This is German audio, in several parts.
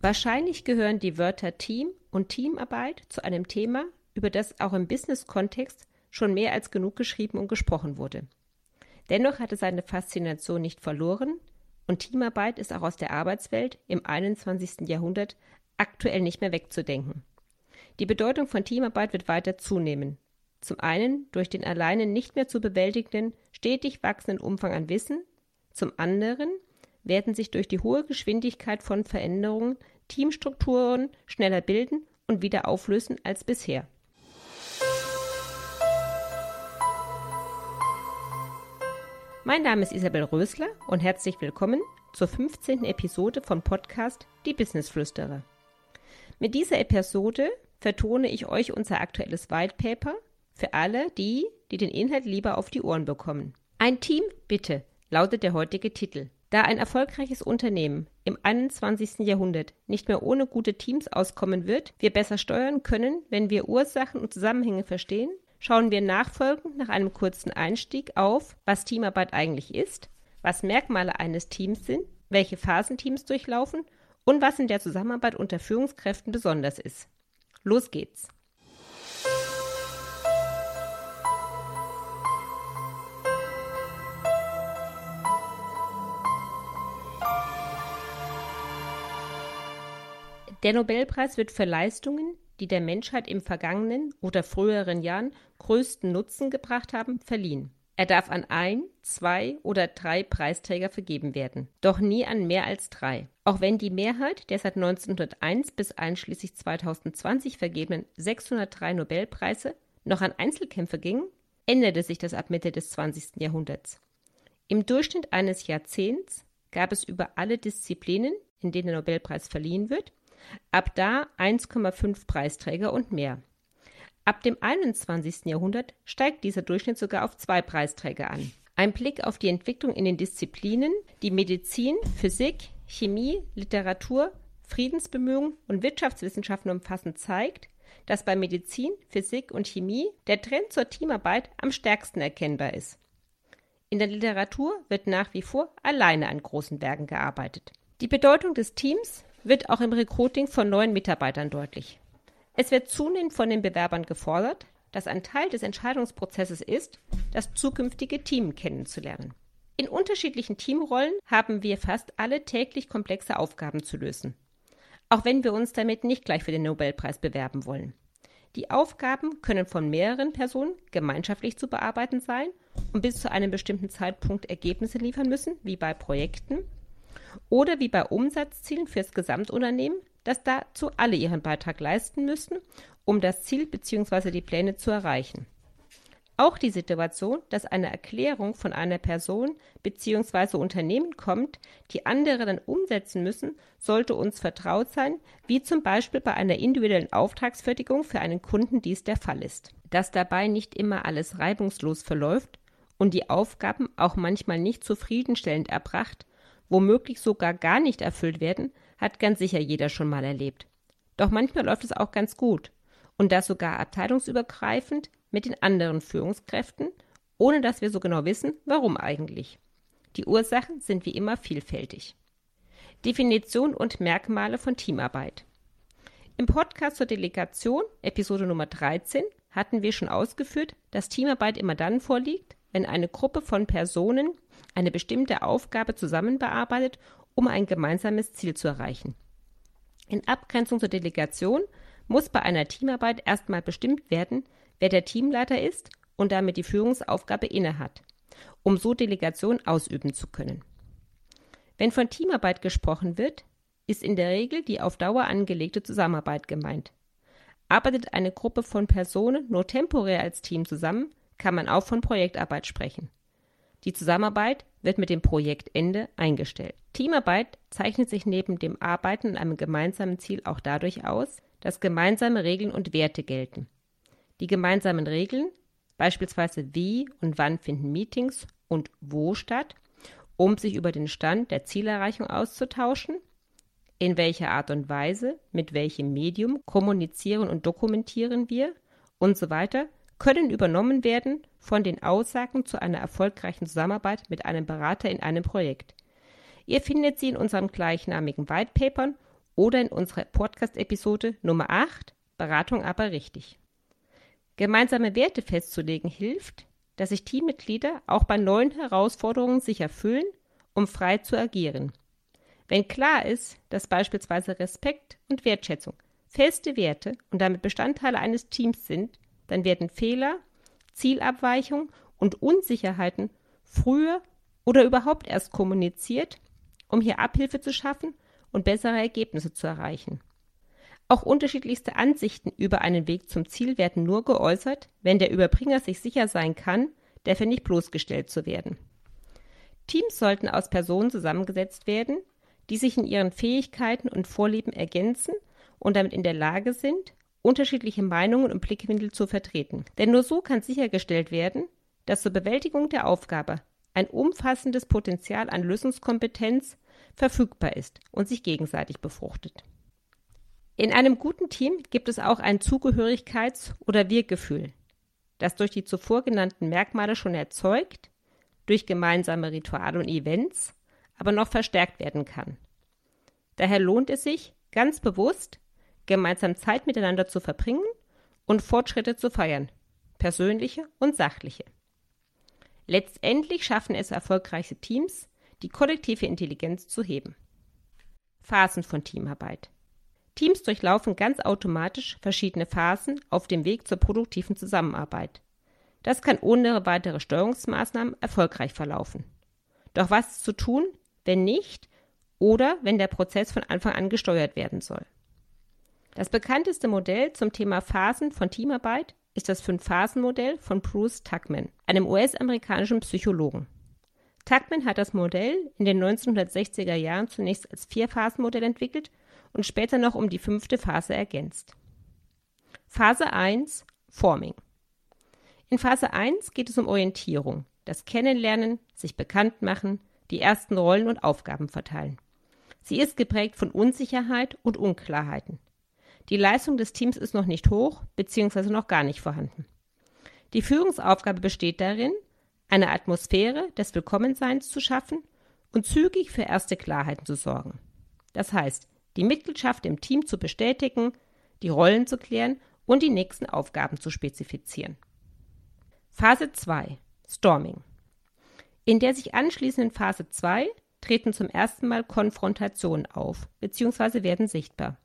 Wahrscheinlich gehören die Wörter Team und Teamarbeit zu einem Thema, über das auch im Business-Kontext schon mehr als genug geschrieben und gesprochen wurde. Dennoch hat es seine Faszination nicht verloren und Teamarbeit ist auch aus der Arbeitswelt im 21. Jahrhundert aktuell nicht mehr wegzudenken. Die Bedeutung von Teamarbeit wird weiter zunehmen. Zum einen durch den alleine nicht mehr zu bewältigenden, stetig wachsenden Umfang an Wissen, zum anderen werden sich durch die hohe Geschwindigkeit von Veränderungen Teamstrukturen schneller bilden und wieder auflösen als bisher. Mein Name ist Isabel Rösler und herzlich willkommen zur 15. Episode vom Podcast Die Business Flüsterer. Mit dieser Episode vertone ich euch unser aktuelles White Paper für alle die, die den Inhalt lieber auf die Ohren bekommen. Ein Team, bitte, lautet der heutige Titel. Da ein erfolgreiches Unternehmen im 21. Jahrhundert nicht mehr ohne gute Teams auskommen wird, wir besser steuern können, wenn wir Ursachen und Zusammenhänge verstehen, schauen wir nachfolgend nach einem kurzen Einstieg auf, was Teamarbeit eigentlich ist, was Merkmale eines Teams sind, welche Phasen Teams durchlaufen und was in der Zusammenarbeit unter Führungskräften besonders ist. Los geht's! Der Nobelpreis wird für Leistungen, die der Menschheit im vergangenen oder früheren Jahren größten Nutzen gebracht haben, verliehen. Er darf an ein, zwei oder drei Preisträger vergeben werden, doch nie an mehr als drei. Auch wenn die Mehrheit der seit 1901 bis einschließlich 2020 vergebenen 603 Nobelpreise noch an Einzelkämpfe ging, änderte sich das ab Mitte des 20. Jahrhunderts. Im Durchschnitt eines Jahrzehnts gab es über alle Disziplinen, in denen der Nobelpreis verliehen wird, Ab da 1,5 Preisträger und mehr. Ab dem 21. Jahrhundert steigt dieser Durchschnitt sogar auf zwei Preisträger an. Ein Blick auf die Entwicklung in den Disziplinen, die Medizin, Physik, Chemie, Literatur, Friedensbemühungen und Wirtschaftswissenschaften umfassen, zeigt, dass bei Medizin, Physik und Chemie der Trend zur Teamarbeit am stärksten erkennbar ist. In der Literatur wird nach wie vor alleine an großen Werken gearbeitet. Die Bedeutung des Teams wird auch im Recruiting von neuen Mitarbeitern deutlich. Es wird zunehmend von den Bewerbern gefordert, dass ein Teil des Entscheidungsprozesses ist, das zukünftige Team kennenzulernen. In unterschiedlichen Teamrollen haben wir fast alle täglich komplexe Aufgaben zu lösen, auch wenn wir uns damit nicht gleich für den Nobelpreis bewerben wollen. Die Aufgaben können von mehreren Personen gemeinschaftlich zu bearbeiten sein und bis zu einem bestimmten Zeitpunkt Ergebnisse liefern müssen, wie bei Projekten, oder wie bei Umsatzzielen fürs Gesamtunternehmen, dass dazu alle ihren Beitrag leisten müssen, um das Ziel bzw. die Pläne zu erreichen. Auch die Situation, dass eine Erklärung von einer Person bzw. Unternehmen kommt, die andere dann umsetzen müssen, sollte uns vertraut sein, wie zum Beispiel bei einer individuellen Auftragsfertigung für einen Kunden dies der Fall ist. Dass dabei nicht immer alles reibungslos verläuft und die Aufgaben auch manchmal nicht zufriedenstellend erbracht, womöglich sogar gar nicht erfüllt werden, hat ganz sicher jeder schon mal erlebt. Doch manchmal läuft es auch ganz gut und das sogar abteilungsübergreifend mit den anderen Führungskräften, ohne dass wir so genau wissen, warum eigentlich. Die Ursachen sind wie immer vielfältig. Definition und Merkmale von Teamarbeit. Im Podcast zur Delegation, Episode Nummer 13, hatten wir schon ausgeführt, dass Teamarbeit immer dann vorliegt, wenn eine Gruppe von Personen eine bestimmte Aufgabe zusammen bearbeitet, um ein gemeinsames Ziel zu erreichen. In Abgrenzung zur Delegation muss bei einer Teamarbeit erstmal bestimmt werden, wer der Teamleiter ist und damit die Führungsaufgabe innehat, um so Delegation ausüben zu können. Wenn von Teamarbeit gesprochen wird, ist in der Regel die auf Dauer angelegte Zusammenarbeit gemeint. Arbeitet eine Gruppe von Personen nur temporär als Team zusammen, kann man auch von Projektarbeit sprechen. Die Zusammenarbeit wird mit dem Projektende eingestellt. Teamarbeit zeichnet sich neben dem Arbeiten an einem gemeinsamen Ziel auch dadurch aus, dass gemeinsame Regeln und Werte gelten. Die gemeinsamen Regeln, beispielsweise wie und wann finden Meetings und wo statt, um sich über den Stand der Zielerreichung auszutauschen, in welcher Art und Weise, mit welchem Medium kommunizieren und dokumentieren wir und so weiter, können übernommen werden von den Aussagen zu einer erfolgreichen Zusammenarbeit mit einem Berater in einem Projekt. Ihr findet sie in unserem gleichnamigen White Paper oder in unserer Podcast-Episode Nummer 8 Beratung aber richtig. Gemeinsame Werte festzulegen hilft, dass sich Teammitglieder auch bei neuen Herausforderungen sicher fühlen, um frei zu agieren. Wenn klar ist, dass beispielsweise Respekt und Wertschätzung feste Werte und damit Bestandteile eines Teams sind, dann werden Fehler, Zielabweichungen und Unsicherheiten früher oder überhaupt erst kommuniziert, um hier Abhilfe zu schaffen und bessere Ergebnisse zu erreichen. Auch unterschiedlichste Ansichten über einen Weg zum Ziel werden nur geäußert, wenn der Überbringer sich sicher sein kann, dafür nicht bloßgestellt zu werden. Teams sollten aus Personen zusammengesetzt werden, die sich in ihren Fähigkeiten und Vorlieben ergänzen und damit in der Lage sind, unterschiedliche Meinungen und Blickwinkel zu vertreten. Denn nur so kann sichergestellt werden, dass zur Bewältigung der Aufgabe ein umfassendes Potenzial an Lösungskompetenz verfügbar ist und sich gegenseitig befruchtet. In einem guten Team gibt es auch ein Zugehörigkeits- oder Wirkgefühl, das durch die zuvor genannten Merkmale schon erzeugt, durch gemeinsame Rituale und Events, aber noch verstärkt werden kann. Daher lohnt es sich, ganz bewusst gemeinsam Zeit miteinander zu verbringen und Fortschritte zu feiern, persönliche und sachliche. Letztendlich schaffen es erfolgreiche Teams, die kollektive Intelligenz zu heben. Phasen von Teamarbeit. Teams durchlaufen ganz automatisch verschiedene Phasen auf dem Weg zur produktiven Zusammenarbeit. Das kann ohne weitere Steuerungsmaßnahmen erfolgreich verlaufen. Doch was ist zu tun, wenn nicht oder wenn der Prozess von Anfang an gesteuert werden soll? Das bekannteste Modell zum Thema Phasen von Teamarbeit ist das Fünf-Phasen-Modell von Bruce Tuckman, einem US-amerikanischen Psychologen. Tuckman hat das Modell in den 1960er Jahren zunächst als Vier-Phasen-Modell entwickelt und später noch um die fünfte Phase ergänzt. Phase 1 Forming. In Phase 1 geht es um Orientierung, das Kennenlernen, sich bekannt machen, die ersten Rollen und Aufgaben verteilen. Sie ist geprägt von Unsicherheit und Unklarheiten. Die Leistung des Teams ist noch nicht hoch bzw. noch gar nicht vorhanden. Die Führungsaufgabe besteht darin, eine Atmosphäre des Willkommenseins zu schaffen und zügig für erste Klarheiten zu sorgen. Das heißt, die Mitgliedschaft im Team zu bestätigen, die Rollen zu klären und die nächsten Aufgaben zu spezifizieren. Phase 2 Storming. In der sich anschließenden Phase 2 treten zum ersten Mal Konfrontationen auf bzw. werden sichtbar.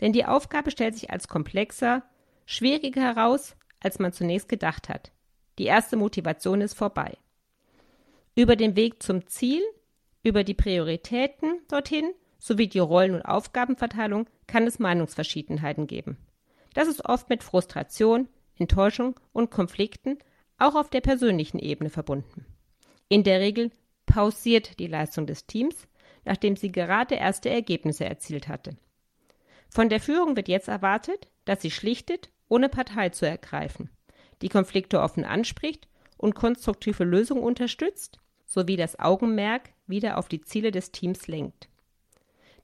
Denn die Aufgabe stellt sich als komplexer, schwieriger heraus, als man zunächst gedacht hat. Die erste Motivation ist vorbei. Über den Weg zum Ziel, über die Prioritäten dorthin sowie die Rollen- und Aufgabenverteilung kann es Meinungsverschiedenheiten geben. Das ist oft mit Frustration, Enttäuschung und Konflikten auch auf der persönlichen Ebene verbunden. In der Regel pausiert die Leistung des Teams, nachdem sie gerade erste Ergebnisse erzielt hatte. Von der Führung wird jetzt erwartet, dass sie schlichtet, ohne Partei zu ergreifen, die Konflikte offen anspricht und konstruktive Lösungen unterstützt, sowie das Augenmerk wieder auf die Ziele des Teams lenkt.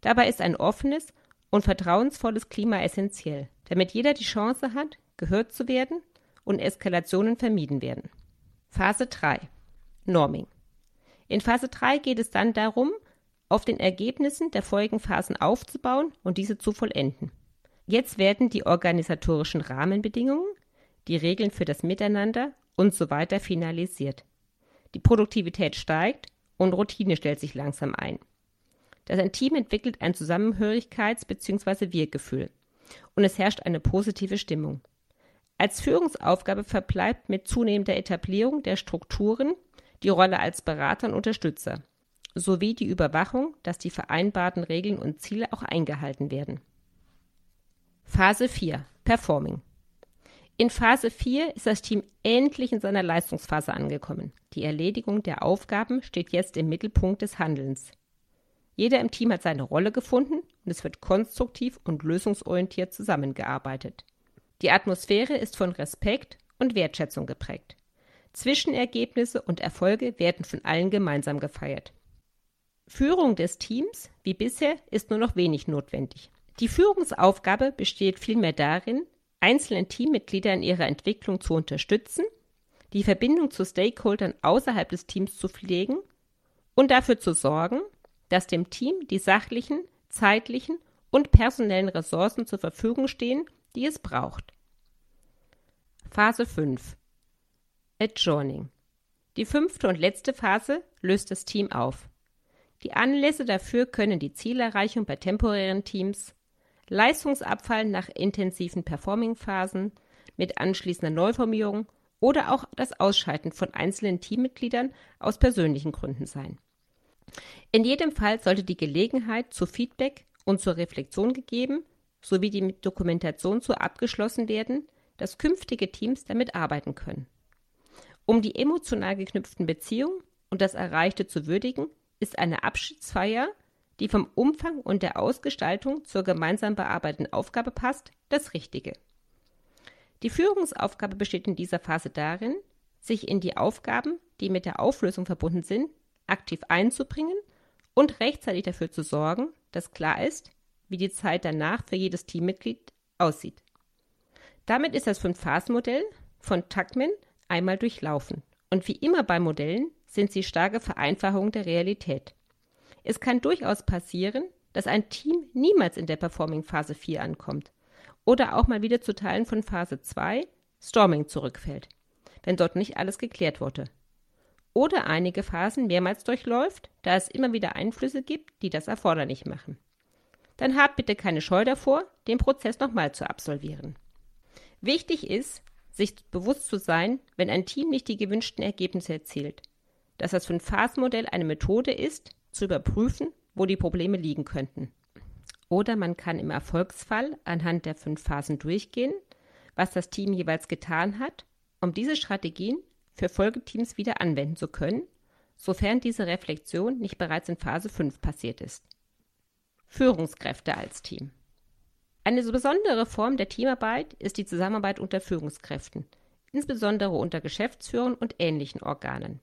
Dabei ist ein offenes und vertrauensvolles Klima essentiell, damit jeder die Chance hat, gehört zu werden und Eskalationen vermieden werden. Phase 3 Norming. In Phase 3 geht es dann darum, auf den Ergebnissen der vorigen Phasen aufzubauen und diese zu vollenden. Jetzt werden die organisatorischen Rahmenbedingungen, die Regeln für das Miteinander und so weiter finalisiert. Die Produktivität steigt und Routine stellt sich langsam ein. Das Team entwickelt ein Zusammenhörigkeits- bzw. Wir-Gefühl und es herrscht eine positive Stimmung. Als Führungsaufgabe verbleibt mit zunehmender Etablierung der Strukturen die Rolle als Berater und Unterstützer sowie die Überwachung, dass die vereinbarten Regeln und Ziele auch eingehalten werden. Phase 4 Performing. In Phase 4 ist das Team endlich in seiner Leistungsphase angekommen. Die Erledigung der Aufgaben steht jetzt im Mittelpunkt des Handelns. Jeder im Team hat seine Rolle gefunden und es wird konstruktiv und lösungsorientiert zusammengearbeitet. Die Atmosphäre ist von Respekt und Wertschätzung geprägt. Zwischenergebnisse und Erfolge werden von allen gemeinsam gefeiert. Führung des Teams, wie bisher, ist nur noch wenig notwendig. Die Führungsaufgabe besteht vielmehr darin, einzelne Teammitglieder in ihrer Entwicklung zu unterstützen, die Verbindung zu Stakeholdern außerhalb des Teams zu pflegen und dafür zu sorgen, dass dem Team die sachlichen, zeitlichen und personellen Ressourcen zur Verfügung stehen, die es braucht. Phase 5 Adjourning Die fünfte und letzte Phase löst das Team auf. Die Anlässe dafür können die Zielerreichung bei temporären Teams, Leistungsabfall nach intensiven Performing-Phasen mit anschließender Neuformierung oder auch das Ausschalten von einzelnen Teammitgliedern aus persönlichen Gründen sein. In jedem Fall sollte die Gelegenheit zu Feedback und zur Reflexion gegeben sowie die Dokumentation so abgeschlossen werden, dass künftige Teams damit arbeiten können. Um die emotional geknüpften Beziehungen und das Erreichte zu würdigen, ist eine Abschiedsfeier, die vom Umfang und der Ausgestaltung zur gemeinsam bearbeiteten Aufgabe passt, das Richtige. Die Führungsaufgabe besteht in dieser Phase darin, sich in die Aufgaben, die mit der Auflösung verbunden sind, aktiv einzubringen und rechtzeitig dafür zu sorgen, dass klar ist, wie die Zeit danach für jedes Teammitglied aussieht. Damit ist das Fünf-Phasen-Modell von Tuckman einmal durchlaufen. Und wie immer bei Modellen sind sie starke Vereinfachungen der Realität. Es kann durchaus passieren, dass ein Team niemals in der Performing Phase 4 ankommt oder auch mal wieder zu Teilen von Phase 2 Storming zurückfällt, wenn dort nicht alles geklärt wurde. Oder einige Phasen mehrmals durchläuft, da es immer wieder Einflüsse gibt, die das erforderlich machen. Dann habt bitte keine Scheu davor, den Prozess nochmal zu absolvieren. Wichtig ist, sich bewusst zu sein, wenn ein Team nicht die gewünschten Ergebnisse erzielt, dass das Fünf-Phasen-Modell eine Methode ist, zu überprüfen, wo die Probleme liegen könnten. Oder man kann im Erfolgsfall anhand der fünf Phasen durchgehen, was das Team jeweils getan hat, um diese Strategien für Folgeteams wieder anwenden zu können, sofern diese Reflexion nicht bereits in Phase 5 passiert ist. Führungskräfte als Team. Eine so besondere Form der Teamarbeit ist die Zusammenarbeit unter Führungskräften, insbesondere unter Geschäftsführern und ähnlichen Organen.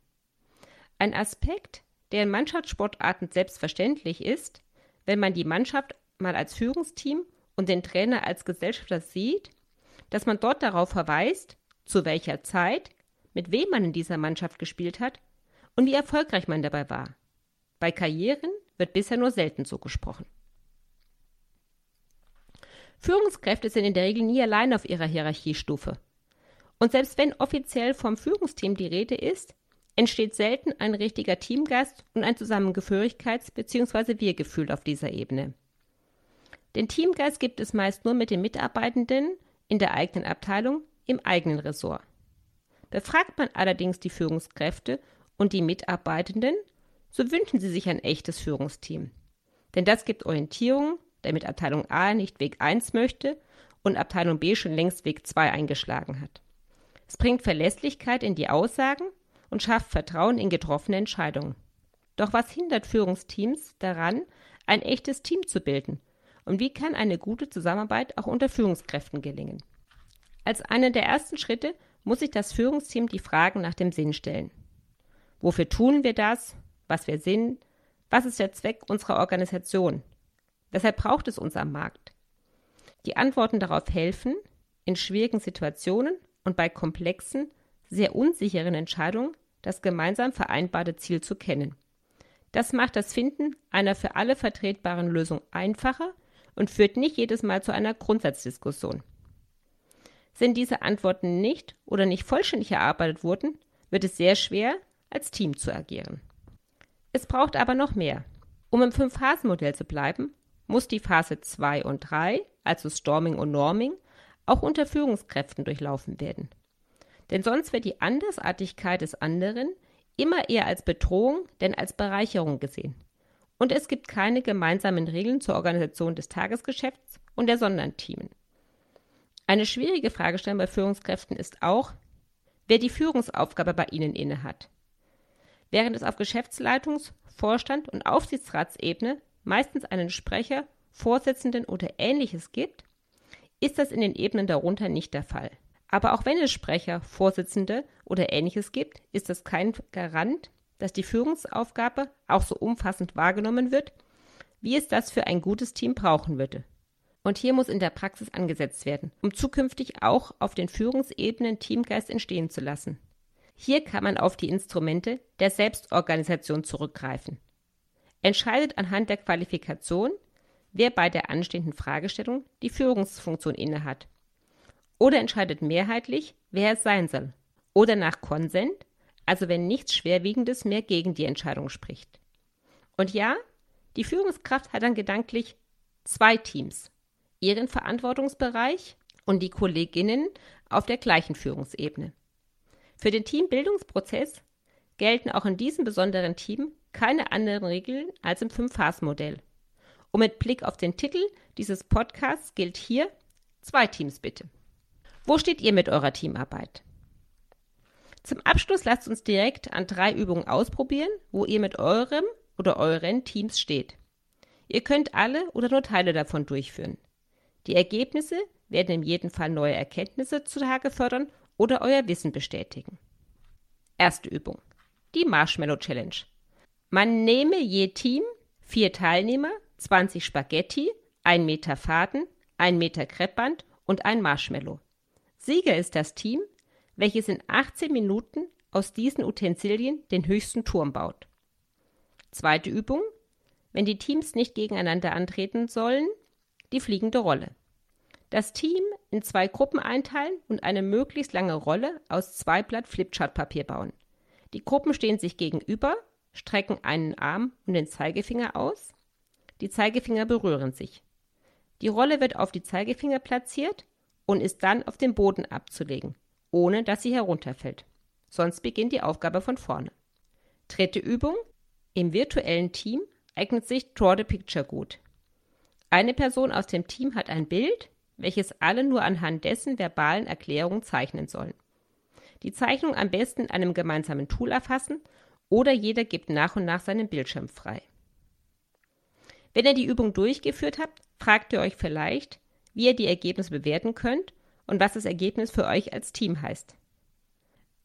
Ein Aspekt, der in Mannschaftssportarten selbstverständlich ist, wenn man die Mannschaft mal als Führungsteam und den Trainer als Gesellschafter sieht, dass man dort darauf verweist, zu welcher Zeit, mit wem man in dieser Mannschaft gespielt hat und wie erfolgreich man dabei war. Bei Karrieren wird bisher nur selten so gesprochen. Führungskräfte sind in der Regel nie allein auf ihrer Hierarchiestufe. Und selbst wenn offiziell vom Führungsteam die Rede ist, entsteht selten ein richtiger Teamgeist und ein Zusammengehörigkeits- bzw. Wir-Gefühl auf dieser Ebene. Den Teamgeist gibt es meist nur mit den Mitarbeitenden in der eigenen Abteilung im eigenen Ressort. Befragt man allerdings die Führungskräfte und die Mitarbeitenden, so wünschen sie sich ein echtes Führungsteam. Denn das gibt Orientierung, damit Abteilung A nicht Weg 1 möchte und Abteilung B schon längst Weg 2 eingeschlagen hat. Es bringt Verlässlichkeit in die Aussagen und schafft Vertrauen in getroffene Entscheidungen. Doch was hindert Führungsteams daran, ein echtes Team zu bilden und wie kann eine gute Zusammenarbeit auch unter Führungskräften gelingen? Als einen der ersten Schritte muss sich das Führungsteam die Fragen nach dem Sinn stellen. Wofür tun wir das? Was wir sind? Was ist der Zweck unserer Organisation? Weshalb braucht es uns am Markt? Die Antworten darauf helfen, in schwierigen Situationen und bei komplexen, sehr unsicheren Entscheidungen das gemeinsam vereinbarte Ziel zu kennen. Das macht das Finden einer für alle vertretbaren Lösung einfacher und führt nicht jedes Mal zu einer Grundsatzdiskussion. Sind diese Antworten nicht oder nicht vollständig erarbeitet wurden, wird es sehr schwer, als Team zu agieren. Es braucht aber noch mehr. Um im Fünf-Phasen-Modell zu bleiben, muss die Phase 2 und 3, also Storming und Norming, auch unter Führungskräften durchlaufen werden. Denn sonst wird die Andersartigkeit des anderen immer eher als Bedrohung denn als Bereicherung gesehen und es gibt keine gemeinsamen Regeln zur Organisation des Tagesgeschäfts und der Sonderteamen. Eine schwierige Fragestellung bei Führungskräften ist auch, wer die Führungsaufgabe bei ihnen innehat. Während es auf Geschäftsleitungs-, Vorstand- und Aufsichtsratsebene meistens einen Sprecher, Vorsitzenden oder ähnliches gibt, ist das in den Ebenen darunter nicht der Fall. Aber auch wenn es Sprecher, Vorsitzende oder ähnliches gibt, ist das kein Garant dass die Führungsaufgabe auch so umfassend wahrgenommen wird, wie es das für ein gutes Team brauchen würde. Und hier muss in der Praxis angesetzt werden, um zukünftig auch auf den Führungsebenen Teamgeist entstehen zu lassen. Hier kann man auf die Instrumente der Selbstorganisation zurückgreifen. Entscheidet anhand der Qualifikation, wer bei der anstehenden Fragestellung die Führungsfunktion innehat. Oder entscheidet mehrheitlich, wer es sein soll. Oder nach Konsent, also wenn nichts Schwerwiegendes mehr gegen die Entscheidung spricht. Und ja, die Führungskraft hat dann gedanklich zwei Teams, ihren Verantwortungsbereich und die Kolleginnen auf der gleichen Führungsebene. Für den Teambildungsprozess gelten auch in diesem besonderen Team keine anderen Regeln als im Fünf-Phasen-Modell. Und mit Blick auf den Titel dieses Podcasts gilt hier zwei Teams bitte. Wo steht ihr mit eurer Teamarbeit? Zum Abschluss lasst uns direkt an drei Übungen ausprobieren, wo ihr mit eurem oder euren Teams steht. Ihr könnt alle oder nur Teile davon durchführen. Die Ergebnisse werden in jedem Fall neue Erkenntnisse zutage fördern oder euer Wissen bestätigen. Erste Übung. Die Marshmallow Challenge. Man nehme je Team vier Teilnehmer, 20 Spaghetti, ein Meter Faden, ein Meter Kreppband und ein Marshmallow. Sieger ist das Team, welches in 18 Minuten aus diesen Utensilien den höchsten Turm baut. Zweite Übung. Wenn die Teams nicht gegeneinander antreten sollen, die fliegende Rolle. Das Team in zwei Gruppen einteilen und eine möglichst lange Rolle aus zwei Blatt Flipchartpapier bauen. Die Gruppen stehen sich gegenüber, strecken einen Arm und den Zeigefinger aus. Die Zeigefinger berühren sich. Die Rolle wird auf die Zeigefinger platziert und ist dann auf den Boden abzulegen, ohne dass sie herunterfällt. Sonst beginnt die Aufgabe von vorne. Dritte Übung. Im virtuellen Team eignet sich Draw the Picture gut. Eine Person aus dem Team hat ein Bild, welches alle nur anhand dessen verbalen Erklärungen zeichnen sollen. Die Zeichnung am besten in einem gemeinsamen Tool erfassen oder jeder gibt nach und nach seinen Bildschirm frei. Wenn ihr die Übung durchgeführt habt, fragt ihr euch vielleicht, wie ihr die Ergebnisse bewerten könnt und was das Ergebnis für euch als Team heißt.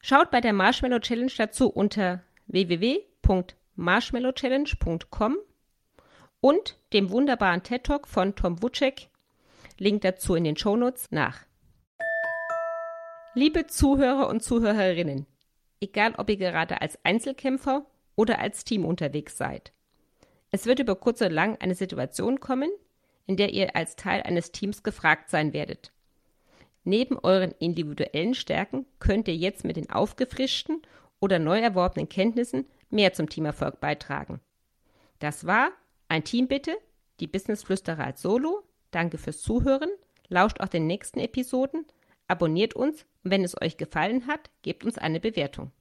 Schaut bei der Marshmallow Challenge dazu unter www.marshmallowchallenge.com und dem wunderbaren TED Talk von Tom Wuczek Link dazu in den Shownotes nach. Liebe Zuhörer und Zuhörerinnen, egal ob ihr gerade als Einzelkämpfer oder als Team unterwegs seid. Es wird über kurz oder lang eine Situation kommen, in der ihr als Teil eines Teams gefragt sein werdet. Neben euren individuellen Stärken könnt ihr jetzt mit den aufgefrischten oder neu erworbenen Kenntnissen mehr zum Teamerfolg beitragen. Das war ein Team bitte, die Business Flüsterer als Solo Danke fürs Zuhören, lauscht auch den nächsten Episoden, abonniert uns und wenn es euch gefallen hat, gebt uns eine Bewertung.